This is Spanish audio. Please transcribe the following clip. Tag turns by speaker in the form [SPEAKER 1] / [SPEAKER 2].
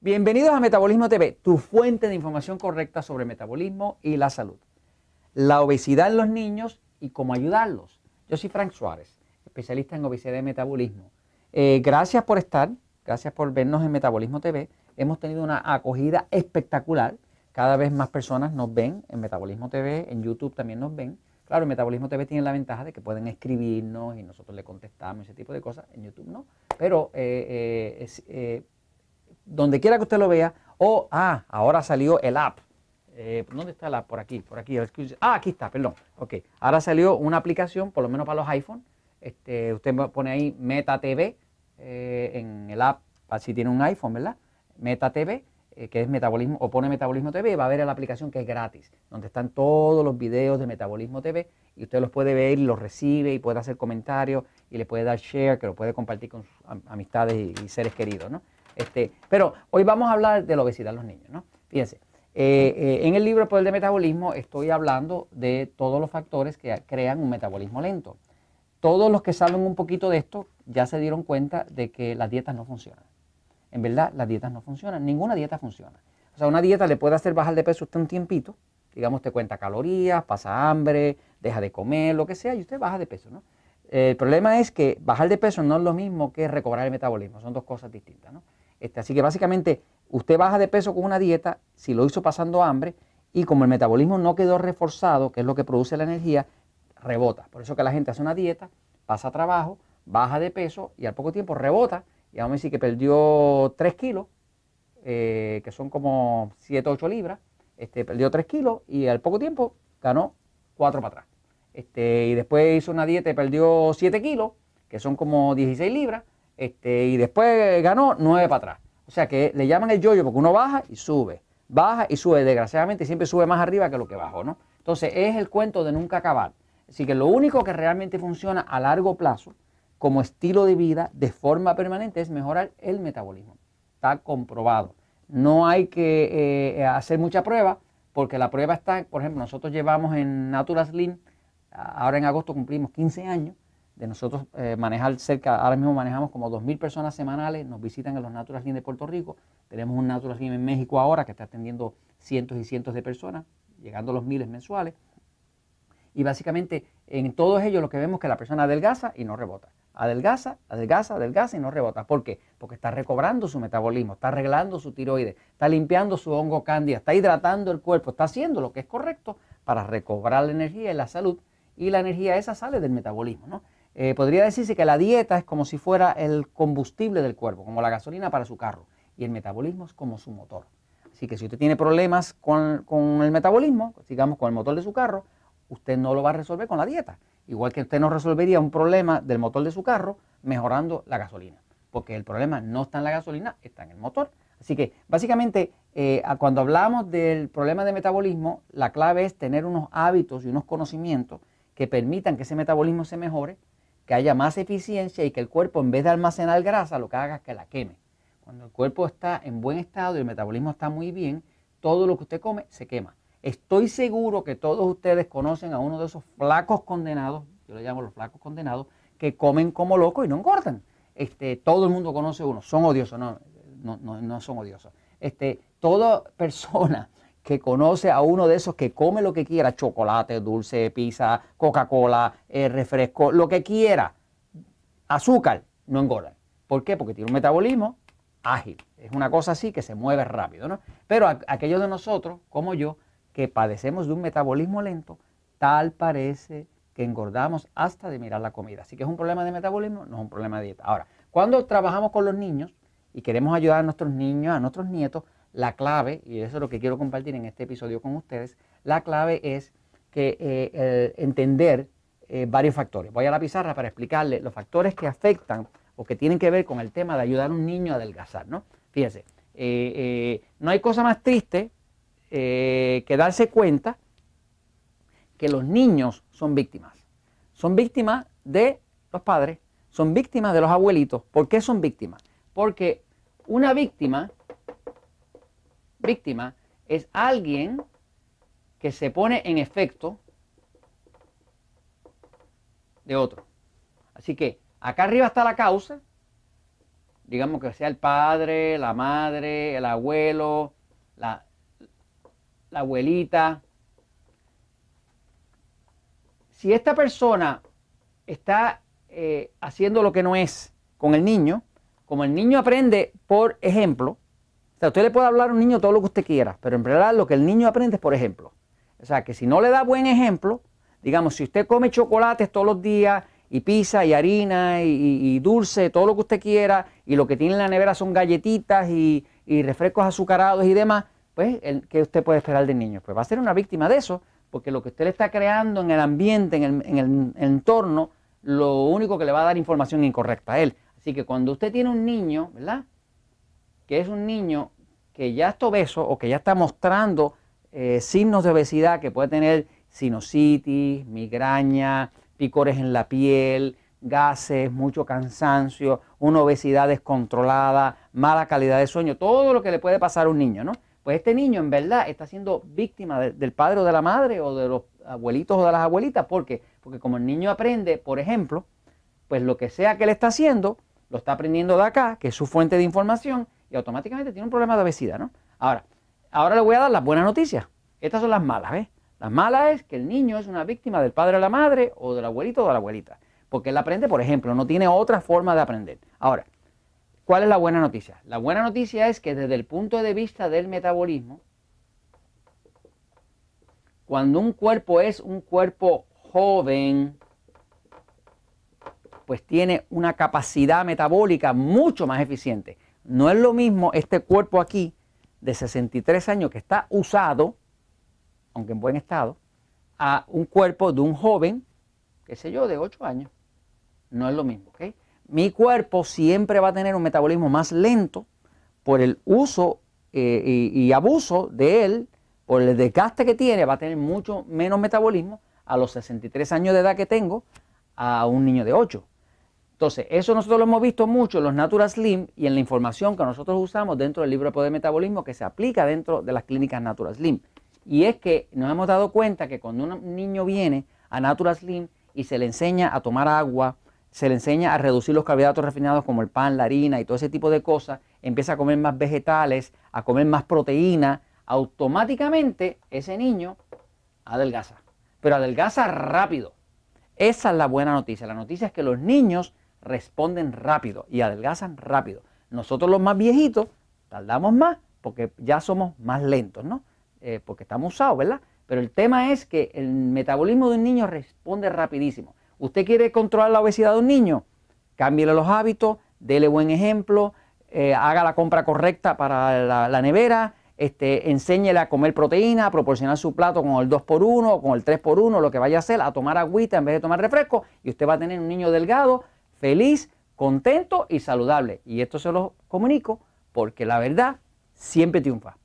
[SPEAKER 1] Bienvenidos a Metabolismo TV, tu fuente de información correcta sobre metabolismo y la salud. La obesidad en los niños y cómo ayudarlos. Yo soy Frank Suárez, especialista en obesidad y metabolismo. Eh, gracias por estar, gracias por vernos en Metabolismo TV. Hemos tenido una acogida espectacular. Cada vez más personas nos ven en Metabolismo TV, en YouTube también nos ven. Claro, en Metabolismo TV tiene la ventaja de que pueden escribirnos y nosotros le contestamos ese tipo de cosas. En YouTube no. Pero eh, eh, donde quiera que usted lo vea, o, ah, ahora salió el app. Eh, ¿Dónde está app? Por aquí, por aquí. Ah, aquí está, perdón. Ok, ahora salió una aplicación, por lo menos para los iPhone. Este, usted pone ahí Meta TV eh, en el app, si tiene un iPhone, ¿verdad? Meta TV, eh, que es Metabolismo, o pone Metabolismo TV, va a ver la aplicación que es gratis, donde están todos los videos de Metabolismo TV y usted los puede ver y los recibe y puede hacer comentarios y le puede dar share, que lo puede compartir con sus amistades y seres queridos, ¿no? Este, pero hoy vamos a hablar de la obesidad en los niños, ¿no? Fíjense, eh, eh, en el libro El Poder del Metabolismo estoy hablando de todos los factores que crean un metabolismo lento. Todos los que saben un poquito de esto ya se dieron cuenta de que las dietas no funcionan. En verdad, las dietas no funcionan. Ninguna dieta funciona. O sea, una dieta le puede hacer bajar de peso usted un tiempito. Digamos, te cuenta calorías, pasa hambre, deja de comer, lo que sea, y usted baja de peso, ¿no? El problema es que bajar de peso no es lo mismo que recobrar el metabolismo. Son dos cosas distintas, ¿no? Este, así que básicamente usted baja de peso con una dieta, si lo hizo pasando hambre, y como el metabolismo no quedó reforzado, que es lo que produce la energía, rebota. Por eso que la gente hace una dieta, pasa trabajo, baja de peso y al poco tiempo rebota. Y vamos a decir que perdió 3 kilos, eh, que son como 7 o 8 libras, este, perdió 3 kilos y al poco tiempo ganó 4 para atrás. Este, y después hizo una dieta y perdió 7 kilos, que son como 16 libras, este, y después ganó 9 para atrás. O sea que le llaman el yoyo porque uno baja y sube, baja y sube. Desgraciadamente siempre sube más arriba que lo que bajó, ¿no? Entonces es el cuento de nunca acabar. Así que lo único que realmente funciona a largo plazo como estilo de vida de forma permanente es mejorar el metabolismo. Está comprobado. No hay que eh, hacer mucha prueba porque la prueba está, por ejemplo, nosotros llevamos en Natural Slim, ahora en agosto cumplimos 15 años, de nosotros eh, manejar cerca, ahora mismo manejamos como 2.000 personas semanales, nos visitan en los Natural Slim de Puerto Rico, tenemos un Natural Slim en México ahora que está atendiendo cientos y cientos de personas, llegando a los miles mensuales. Y básicamente en todos ellos lo que vemos es que la persona adelgaza y no rebota. Adelgaza, adelgaza, adelgaza y no rebota. ¿Por qué? Porque está recobrando su metabolismo, está arreglando su tiroides, está limpiando su hongo cándida, está hidratando el cuerpo, está haciendo lo que es correcto para recobrar la energía y la salud. Y la energía esa sale del metabolismo, ¿no? Eh, podría decirse que la dieta es como si fuera el combustible del cuerpo, como la gasolina para su carro, y el metabolismo es como su motor. Así que si usted tiene problemas con, el metabolismo, digamos con el motor de su carro, usted no lo va a resolver con la dieta. Igual que usted no resolvería un problema del motor de su carro mejorando la gasolina, porque el problema no está en la gasolina, está en el motor. Así que básicamente eh, cuando hablamos del problema de metabolismo, la clave es tener unos hábitos y unos conocimientos que permitan que ese metabolismo se mejore que haya más eficiencia y que el cuerpo en vez de almacenar grasa lo que haga es que la queme. Cuando el cuerpo está en buen estado y el metabolismo está muy bien, todo lo que usted come se quema. Estoy seguro que todos ustedes conocen a uno de esos flacos condenados, yo le llamo los flacos condenados, que comen como locos y no engordan. Este, todo el mundo conoce uno, son odiosos, no, no, no, no son odiosos. Este, toda persona que conoce a uno de esos que come lo que quiera, chocolate, dulce, pizza, Coca-Cola, eh, refresco, lo que quiera, azúcar, no engorda. ¿Por qué? Porque tiene un metabolismo ágil. Es una cosa así que se mueve rápido, ¿no? Pero aquellos de nosotros, como yo, que padecemos de un metabolismo lento, tal parece que engordamos hasta de mirar la comida. Así que es un problema de metabolismo, no es un problema de dieta. Ahora, cuando trabajamos con los niños y queremos ayudar a nuestros niños, a nuestros nietos, la clave, y eso es lo que quiero compartir en este episodio con ustedes, la clave es que eh, entender eh, varios factores. Voy a la pizarra para explicarle los factores que afectan o que tienen que ver con el tema de ayudar a un niño a adelgazar. ¿no? Fíjense, eh, no hay cosa más triste que darse cuenta que los niños son víctimas. Son víctimas de los padres, son víctimas de los abuelitos. ¿Por qué son víctimas? Porque una víctima víctima es alguien que se pone en efecto de otro. Así que acá arriba está la causa digamos que sea el padre, la madre, el abuelo, la, abuelita. Si esta persona está eh, haciendo lo que no es con el niño, como el niño aprende por ejemplo, o sea, usted le puede hablar a un niño todo lo que usted quiera, pero en realidad lo que el niño aprende es por ejemplo. O sea, que si no le da buen ejemplo, digamos, si usted come chocolates todos los días y pizza y harina y, dulce, todo lo que usted quiera, y lo que tiene en la nevera son galletitas y, refrescos azucarados y demás, pues, ¿qué usted puede esperar del niño? Pues va a ser una víctima de eso, porque lo que usted le está creando en el ambiente, en el, en el entorno, lo único que le va a dar información incorrecta a él. Así que cuando usted tiene un niño, ¿verdad? Que es un niño que ya está obeso o que ya está mostrando eh, signos de obesidad, que puede tener sinusitis, migraña, picores en la piel, gases, mucho cansancio, una obesidad descontrolada, mala calidad de sueño, todo lo que le puede pasar a un niño, ¿no? Pues este niño en verdad está siendo víctima del padre o de la madre o de los abuelitos o de las abuelitas. ¿Por qué? Porque como el niño aprende, por ejemplo, pues lo que sea que le está haciendo, lo está aprendiendo de acá, que es su fuente de información, y automáticamente tiene un problema de obesidad, ¿no? Ahora, ahora le voy a dar las buenas noticias. Estas son las malas, ¿ves? Las malas es que el niño es una víctima del padre o la madre, o del abuelito o de la abuelita. Porque él aprende, por ejemplo, no tiene otra forma de aprender. Ahora, ¿Cuál es la buena noticia? La buena noticia es que desde el punto de vista del metabolismo, cuando un cuerpo es un cuerpo joven, pues tiene una capacidad metabólica mucho más eficiente. No es lo mismo este cuerpo aquí de 63 años que está usado, aunque en buen estado, a un cuerpo de un joven, qué sé yo, de 8 años. No es lo mismo, ¿ok? mi cuerpo siempre va a tener un metabolismo más lento por el uso eh, y, abuso de él, por el desgaste que tiene, va a tener mucho menos metabolismo a los 63 años de edad que tengo a un niño de 8. Entonces, eso nosotros lo hemos visto mucho en los Natural Slim y en la información que nosotros usamos dentro del libro de poder metabolismo que se aplica dentro de las clínicas Natural Slim. Y es que nos hemos dado cuenta que cuando un niño viene a Natural Slim y se le enseña a tomar agua, se le enseña a reducir los carbohidratos refinados como el pan, la harina y todo ese tipo de cosas, empieza a comer más vegetales, a comer más proteína, automáticamente ese niño adelgaza. Pero adelgaza rápido. Esa es la buena noticia. La noticia es que los niños responden rápido y adelgazan rápido. Nosotros los más viejitos tardamos más porque ya somos más lentos, ¿no? Eh, porque estamos usados, ¿verdad? Pero el tema es que el metabolismo de un niño responde rapidísimo. ¿Usted quiere controlar la obesidad de un niño? Cámbiele los hábitos, dele buen ejemplo, eh, haga la compra correcta para la, nevera, este, enséñele a comer proteína, a proporcionar su plato con el 2x1 o con el 3x1, lo que vaya a hacer, a tomar agüita en vez de tomar refresco, y usted va a tener un niño delgado, feliz, contento y saludable. Y esto se lo comunico porque la verdad siempre triunfa.